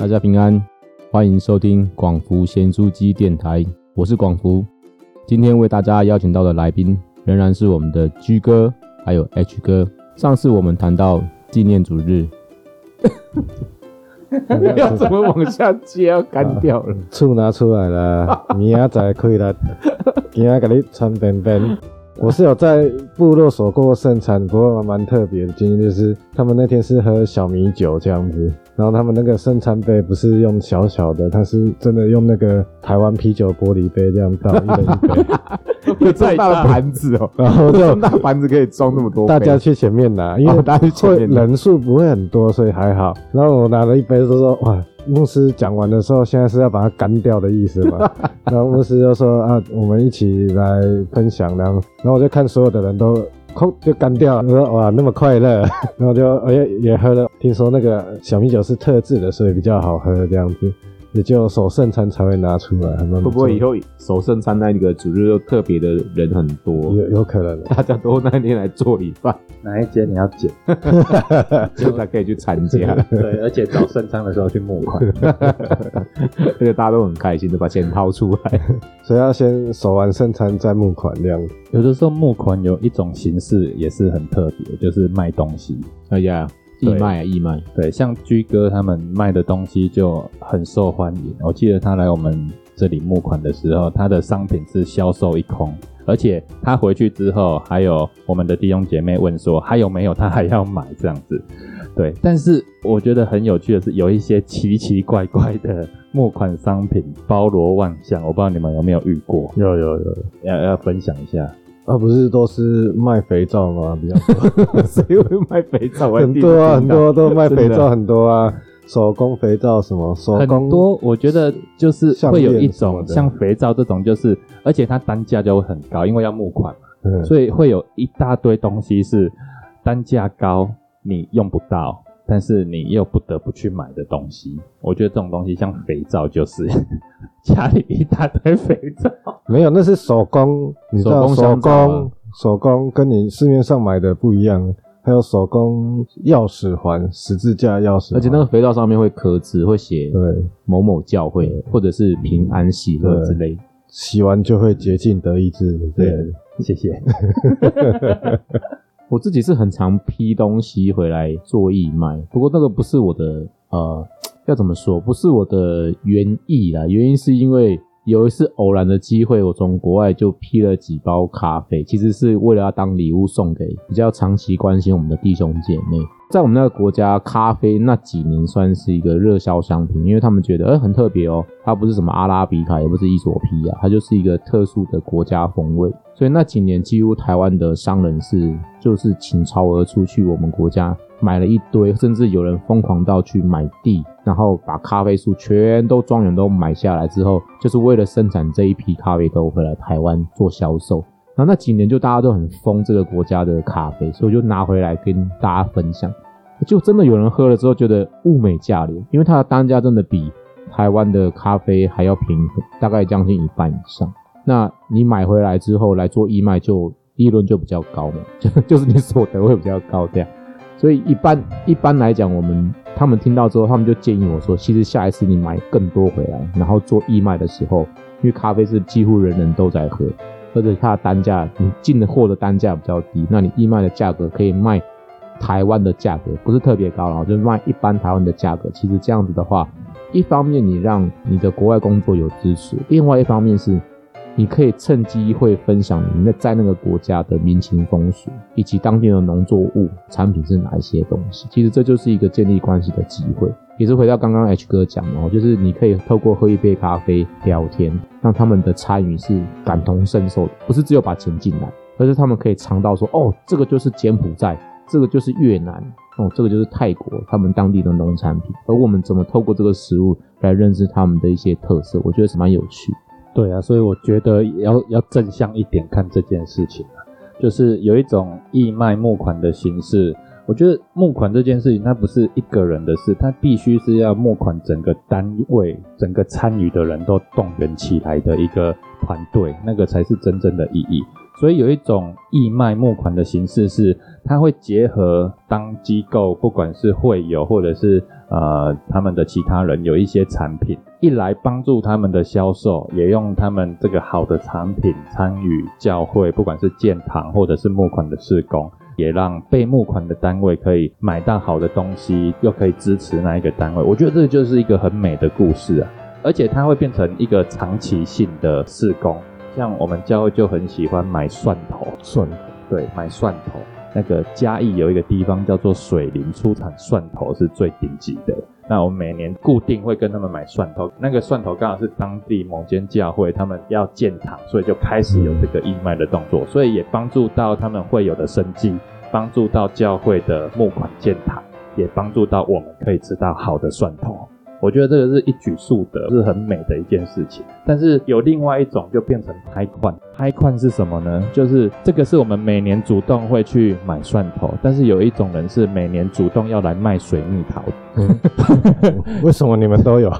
大家平安，欢迎收听广福贤书机电台，我是广福。今天为大家邀请到的来宾仍然是我们的 G 哥，还有 H 哥。上次我们谈到纪念主日，要怎么往下接？要干掉了，醋拿出来了，明仔载可以了，今仔给你穿便便。我是有在部落所过圣餐，不过蛮特别的经验就是，他们那天是喝小米酒这样子，然后他们那个圣餐杯不是用小小的，他是真的用那个台湾啤酒玻璃杯这样倒一人一杯，有这么大的盘子哦，然后这么大盘子可以装那么多，大家去前面拿，因为大家会人数不会很多，所以还好。然后我拿了一杯，就说哇。牧师讲完的时候，现在是要把它干掉的意思嘛？然后牧师就说啊，我们一起来分享，然后，然后我就看所有的人都空就干掉了，我说哇，那么快乐，然后就也也喝了，听说那个小米酒是特制的，所以比较好喝这样子。也就守圣餐才会拿出来，会不会以后守圣餐那个主日又特别的人很多？有有可能，大家都那天来做礼拜，哪一间你要剪，就才可以去参加。对，而且找圣餐的时候去募款，而且大家都很开心的把钱掏出来，所以要先守完圣餐再募款这样。有的时候募款有一种形式也是很特别，就是卖东西。哎呀。义卖啊，义卖。对，像居哥他们卖的东西就很受欢迎。我记得他来我们这里募款的时候，他的商品是销售一空，而且他回去之后，还有我们的弟兄姐妹问说还有没有，他还要买这样子。对，但是我觉得很有趣的是，有一些奇奇怪怪的募款商品包罗万象，我不知道你们有没有遇过？有有有，要要分享一下。啊，不是都是卖肥皂吗？比较多，谁会卖肥皂？很多啊，很多都卖肥皂，很多啊，手工肥皂什么，手工多。我觉得就是会有一种像肥皂这种，就是而且它单价就会很高，因为要募款嘛，所以会有一大堆东西是单价高，你用不到。但是你又不得不去买的东西，我觉得这种东西像肥皂，就是 家里一大堆肥皂。没有，那是手工，你知道手工手工跟你市面上买的不一样。还有手工钥匙环、十字架钥匙，而且那个肥皂上面会刻字，会写对某某教会或者是平安喜乐之类，洗完就会洁净得意志。对，谢谢。我自己是很常批东西回来做义卖，不过那个不是我的呃，要怎么说？不是我的原意啦。原因是因为有一次偶然的机会，我从国外就批了几包咖啡，其实是为了要当礼物送给比较长期关心我们的弟兄姐妹。在我们那个国家，咖啡那几年算是一个热销商品，因为他们觉得，哎，很特别哦，它不是什么阿拉比卡，也不是伊索皮亚，它就是一个特殊的国家风味。所以那几年，几乎台湾的商人是就是倾巢而出去我们国家买了一堆，甚至有人疯狂到去买地，然后把咖啡树全都庄园都买下来之后，就是为了生产这一批咖啡豆回来台湾做销售。然后那几年就大家都很疯这个国家的咖啡，所以就拿回来跟大家分享。就真的有人喝了之后觉得物美价廉，因为它的单价真的比台湾的咖啡还要便宜，大概将近一半以上。那你买回来之后来做义卖，就利润就比较高嘛，就就是你所得会比较高这样。所以一般一般来讲，我们他们听到之后，他们就建议我说，其实下一次你买更多回来，然后做义卖的时候，因为咖啡是几乎人人都在喝，或者它的单价，你进的货的单价比较低，那你义卖的价格可以卖。台湾的价格不是特别高了，就是卖一般台湾的价格。其实这样子的话，一方面你让你的国外工作有支持，另外一方面是你可以趁机会分享你那在那个国家的民情风俗，以及当地的农作物产品是哪一些东西。其实这就是一个建立关系的机会。也是回到刚刚 H 哥讲哦，就是你可以透过喝一杯咖啡聊天，让他们的参与是感同身受的，不是只有把钱进来，而是他们可以尝到说哦，这个就是柬埔寨。这个就是越南哦，这个就是泰国，他们当地的农产品，而我们怎么透过这个食物来认识他们的一些特色，我觉得是蛮有趣。对啊，所以我觉得要要正向一点看这件事情啊就是有一种义卖募款的形式。我觉得募款这件事情，它不是一个人的事，它必须是要募款整个单位、整个参与的人都动员起来的一个团队，那个才是真正的意义。所以有一种义卖募款的形式是，它会结合当机构，不管是会友或者是呃他们的其他人有一些产品，一来帮助他们的销售，也用他们这个好的产品参与教会，不管是建堂或者是募款的施工，也让被募款的单位可以买到好的东西，又可以支持那一个单位。我觉得这就是一个很美的故事啊，而且它会变成一个长期性的施工。像我们教会就很喜欢买蒜头，蒜对，买蒜头。那个嘉义有一个地方叫做水林，出产蒜头是最顶级的。那我每年固定会跟他们买蒜头，那个蒜头刚好是当地某间教会他们要建堂，所以就开始有这个义卖的动作，所以也帮助到他们会有的生计，帮助到教会的募款建堂，也帮助到我们可以吃到好的蒜头。我觉得这个是一举数得，是很美的一件事情。但是有另外一种就变成拍款，拍款是什么呢？就是这个是我们每年主动会去买蒜头，但是有一种人是每年主动要来卖水蜜桃。为什么你们都有？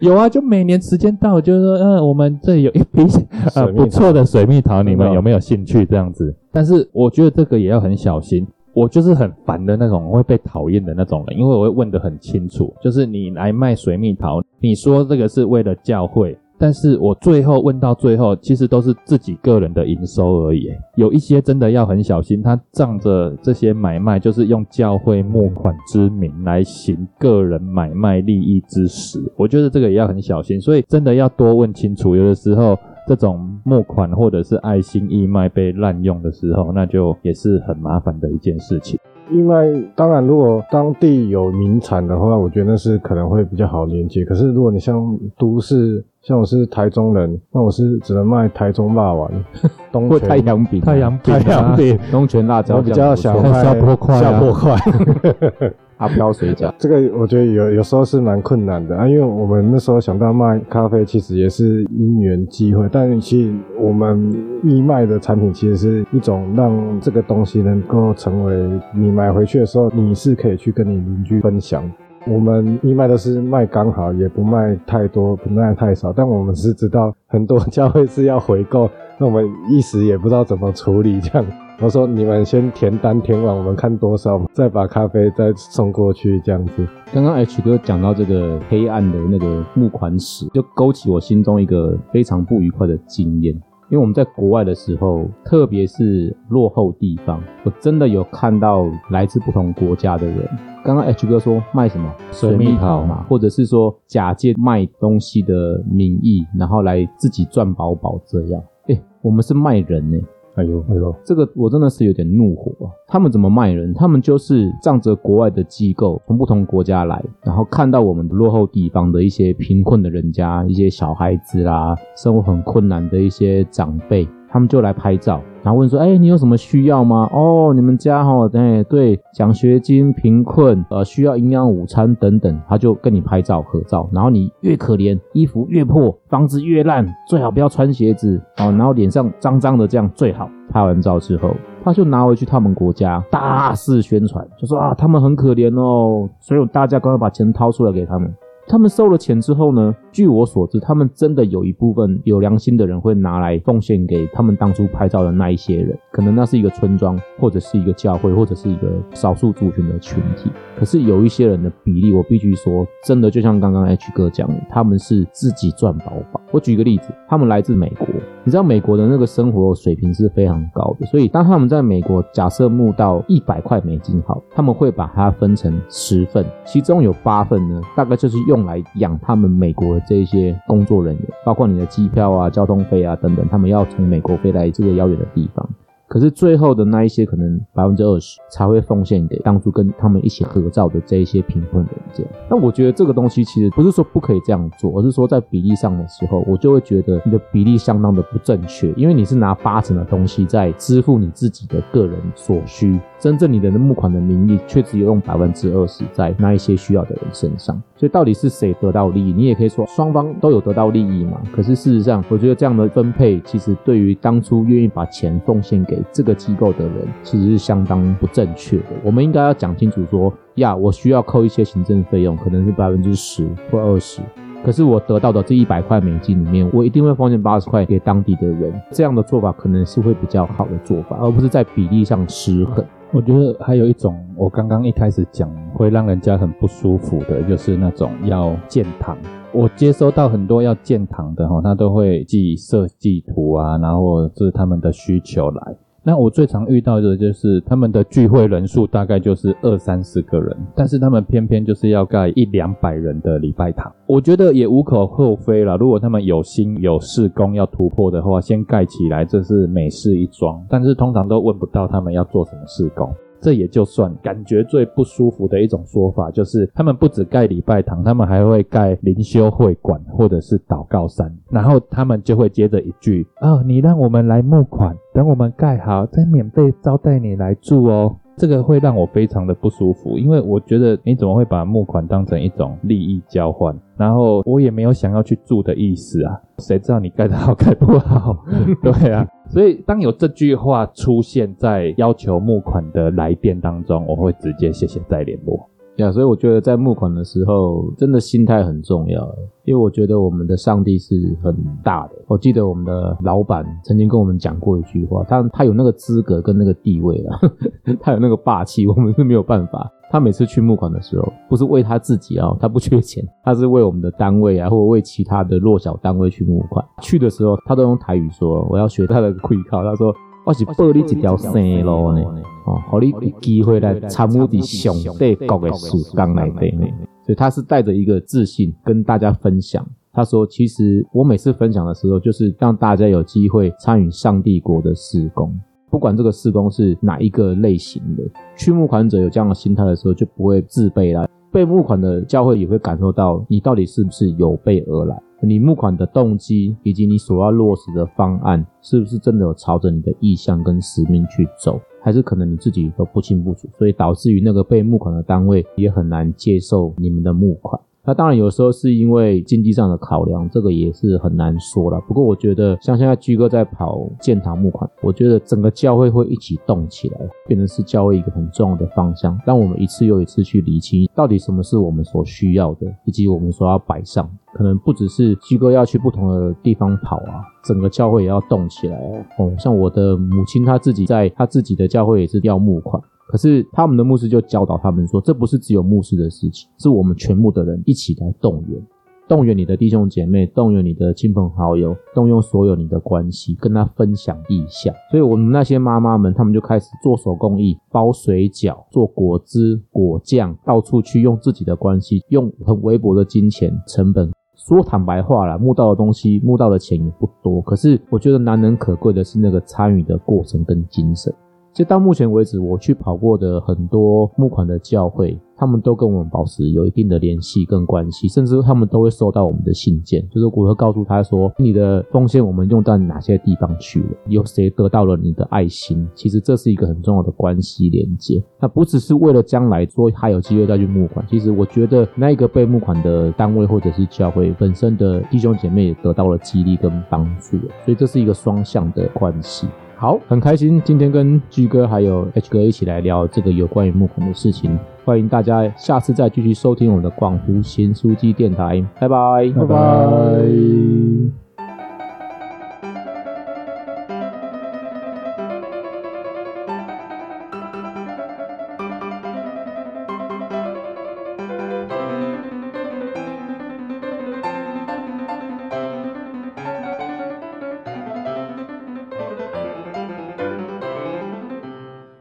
有啊，就每年时间到，就是说，嗯，我们这有一批呃不错的水蜜桃，你们有没有兴趣这样子？但是我觉得这个也要很小心。我就是很烦的那种会被讨厌的那种人，因为我会问得很清楚，就是你来卖水蜜桃，你说这个是为了教会，但是我最后问到最后，其实都是自己个人的营收而已。有一些真的要很小心，他仗着这些买卖，就是用教会募款之名来行个人买卖利益之实，我觉得这个也要很小心，所以真的要多问清楚，有的时候。这种募款或者是爱心义卖被滥用的时候，那就也是很麻烦的一件事情。另外当然，如果当地有名产的话，我觉得那是可能会比较好连接。可是如果你像都市，像我是台中人，那我是只能卖台中辣丸、东泉太阳饼、太阳饼、太阳饼、东泉辣椒，比较想卖下坡块、下坡块。阿飘水饺，这个我觉得有有时候是蛮困难的啊，因为我们那时候想到卖咖啡，其实也是因缘机会，但其实我们义卖的产品，其实是一种让这个东西能够成为你买回去的时候，你是可以去跟你邻居分享。我们义卖都是卖刚好，也不卖太多，不卖太少，但我们是知道很多教会是要回购，那我们一时也不知道怎么处理这样。我说你们先填单填完，我们看多少，再把咖啡再送过去这样子。刚刚 H 哥讲到这个黑暗的那个募款史，就勾起我心中一个非常不愉快的经验。因为我们在国外的时候，特别是落后地方，我真的有看到来自不同国家的人。刚刚 H 哥说卖什么水蜜桃嘛，或者是说假借卖东西的名义，然后来自己赚饱饱这样。哎，我们是卖人呢。哎呦哎呦，这个我真的是有点怒火啊！他们怎么卖人？他们就是仗着国外的机构从不同国家来，然后看到我们落后地方的一些贫困的人家、一些小孩子啦，生活很困难的一些长辈。他们就来拍照，然后问说：“哎，你有什么需要吗？哦，你们家哈，哎，对，奖学金、贫困，呃，需要营养午餐等等。”他就跟你拍照合照，然后你越可怜，衣服越破，房子越烂，最好不要穿鞋子哦，然后脸上脏脏的，这样最好。拍完照之后，他就拿回去他们国家，大肆宣传，就说啊，他们很可怜哦，所以大家赶快把钱掏出来给他们。他们收了钱之后呢？据我所知，他们真的有一部分有良心的人会拿来奉献给他们当初拍照的那一些人，可能那是一个村庄，或者是一个教会，或者是一个少数族群的群体。可是有一些人的比例，我必须说，真的就像刚刚 H 哥讲的，他们是自己赚饱饱。我举个例子，他们来自美国，你知道美国的那个生活水平是非常高的，所以当他们在美国假设募到一百块美金好，他们会把它分成十份，其中有八份呢，大概就是用来养他们美国的这些工作人员，包括你的机票啊、交通费啊等等，他们要从美国飞来这个遥远的地方。可是最后的那一些可能百分之二十才会奉献给当初跟他们一起合照的这一些贫困人这样。那我觉得这个东西其实不是说不可以这样做，而是说在比例上的时候，我就会觉得你的比例相当的不正确，因为你是拿八成的东西在支付你自己的个人所需，真正你的募款的名义却只有用百分之二十在那一些需要的人身上。所以到底是谁得到利益？你也可以说双方都有得到利益嘛。可是事实上，我觉得这样的分配其实对于当初愿意把钱奉献给这个机构的人，其实是相当不正确的。我们应该要讲清楚说，呀，我需要扣一些行政费用，可能是百分之十或二十。可是我得到的这一百块美金里面，我一定会奉献八十块给当地的人。这样的做法可能是会比较好的做法，而不是在比例上失衡。我觉得还有一种，我刚刚一开始讲会让人家很不舒服的，就是那种要建堂。我接收到很多要建堂的哈，他都会寄设计图啊，然后是他们的需求来。那我最常遇到的就是他们的聚会人数大概就是二三十个人，但是他们偏偏就是要盖一两百人的礼拜堂。我觉得也无可厚非啦，如果他们有心有事工要突破的话，先盖起来，这是美事一桩。但是通常都问不到他们要做什么事工。这也就算感觉最不舒服的一种说法，就是他们不止盖礼拜堂，他们还会盖灵修会馆或者是祷告山，然后他们就会接着一句：啊，你让我们来募款，等我们盖好再免费招待你来住哦。这个会让我非常的不舒服，因为我觉得你怎么会把募款当成一种利益交换？然后我也没有想要去住的意思啊，谁知道你盖得好盖不好？对啊，所以当有这句话出现在要求募款的来电当中，我会直接谢谢再联络。呀，所以我觉得在募款的时候，真的心态很重要。因为我觉得我们的上帝是很大的。我记得我们的老板曾经跟我们讲过一句话，他他有那个资格跟那个地位啊，他有那个霸气，我们是没有办法。他每次去募款的时候，不是为他自己啊，他不缺钱，他是为我们的单位啊，或者为其他的弱小单位去募款。去的时候，他都用台语说：“我要学他的 会靠。”他说。我是报你一条生路呢，哦，好你有机会来参与伫上帝国的时光内底呢。所以他是带着一个自信跟大家分享。他说：“其实我每次分享的时候，就是让大家有机会参与上帝国的施工，不管这个施工是哪一个类型的。去募款者有这样的心态的时候，就不会自卑了。被募款的教会也会感受到你到底是不是有备而来。”你募款的动机以及你所要落实的方案，是不是真的有朝着你的意向跟使命去走，还是可能你自己都不清不楚，所以导致于那个被募款的单位也很难接受你们的募款。那当然有时候是因为经济上的考量，这个也是很难说了。不过我觉得像现在居哥在跑建堂募款，我觉得整个教会会一起动起来，变成是教会一个很重要的方向，让我们一次又一次去理清到底什么是我们所需要的，以及我们所要摆上。可能不只是居哥要去不同的地方跑啊，整个教会也要动起来哦。像我的母亲，她自己在她自己的教会也是要募款，可是他们的牧师就教导他们说，这不是只有牧师的事情，是我们全部的人一起来动员，动员你的弟兄姐妹，动员你的亲朋好友，动用所有你的关系，跟他分享意向。所以，我们那些妈妈们，他们就开始做手工艺，包水饺，做果汁、果酱，到处去用自己的关系，用很微薄的金钱成本。说坦白话啦，募到的东西，募到的钱也不多。可是我觉得难能可贵的是那个参与的过程跟精神。其实到目前为止，我去跑过的很多募款的教会。他们都跟我们保持有一定的联系跟关系，甚至他们都会收到我们的信件，就是我会告诉他说，你的奉献我们用到哪些地方去了，有谁得到了你的爱心。其实这是一个很重要的关系连接。那不只是为了将来说还有机会再去募款，其实我觉得那一个被募款的单位或者是教会本身的弟兄姐妹也得到了激励跟帮助，所以这是一个双向的关系。好，很开心今天跟巨哥还有 H 哥一起来聊这个有关于木孔的事情。欢迎大家下次再继续收听我们的广湖新书记电台。拜拜，拜拜。